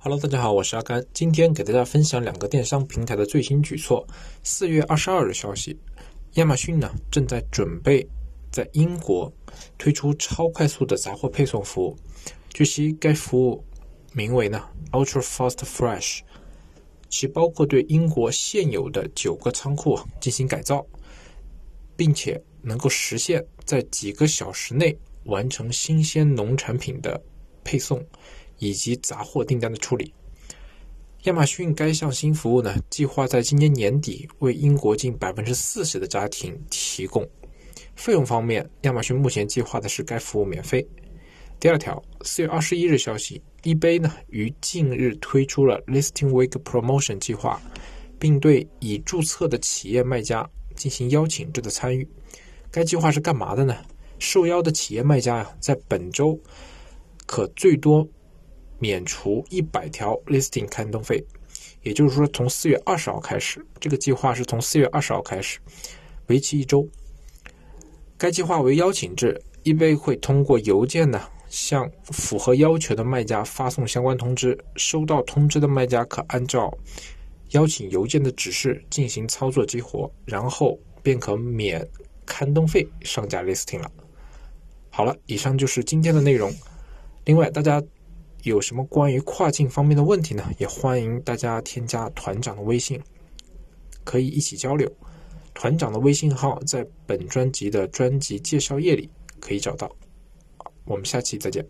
Hello，大家好，我是阿甘，今天给大家分享两个电商平台的最新举措。四月二十二日消息，亚马逊呢正在准备在英国推出超快速的杂货配送服务。据悉，该服务名为呢 Ultra Fast Fresh，其包括对英国现有的九个仓库进行改造，并且能够实现在几个小时内完成新鲜农产品的配送。以及杂货订单的处理，亚马逊该项新服务呢，计划在今年年底为英国近百分之四十的家庭提供。费用方面，亚马逊目前计划的是该服务免费。第二条，四月二十一日消息，eBay 呢于近日推出了 Listing Week Promotion 计划，并对已注册的企业卖家进行邀请制的参与。该计划是干嘛的呢？受邀的企业卖家呀，在本周可最多。免除一百条 listing 刊登费，也就是说，从四月二十号开始，这个计划是从四月二十号开始，为期一周。该计划为邀请制，eBay 会通过邮件呢向符合要求的卖家发送相关通知，收到通知的卖家可按照邀请邮件的指示进行操作激活，然后便可免刊登费上架 listing 了。好了，以上就是今天的内容。另外，大家。有什么关于跨境方面的问题呢？也欢迎大家添加团长的微信，可以一起交流。团长的微信号在本专辑的专辑介绍页里可以找到。我们下期再见。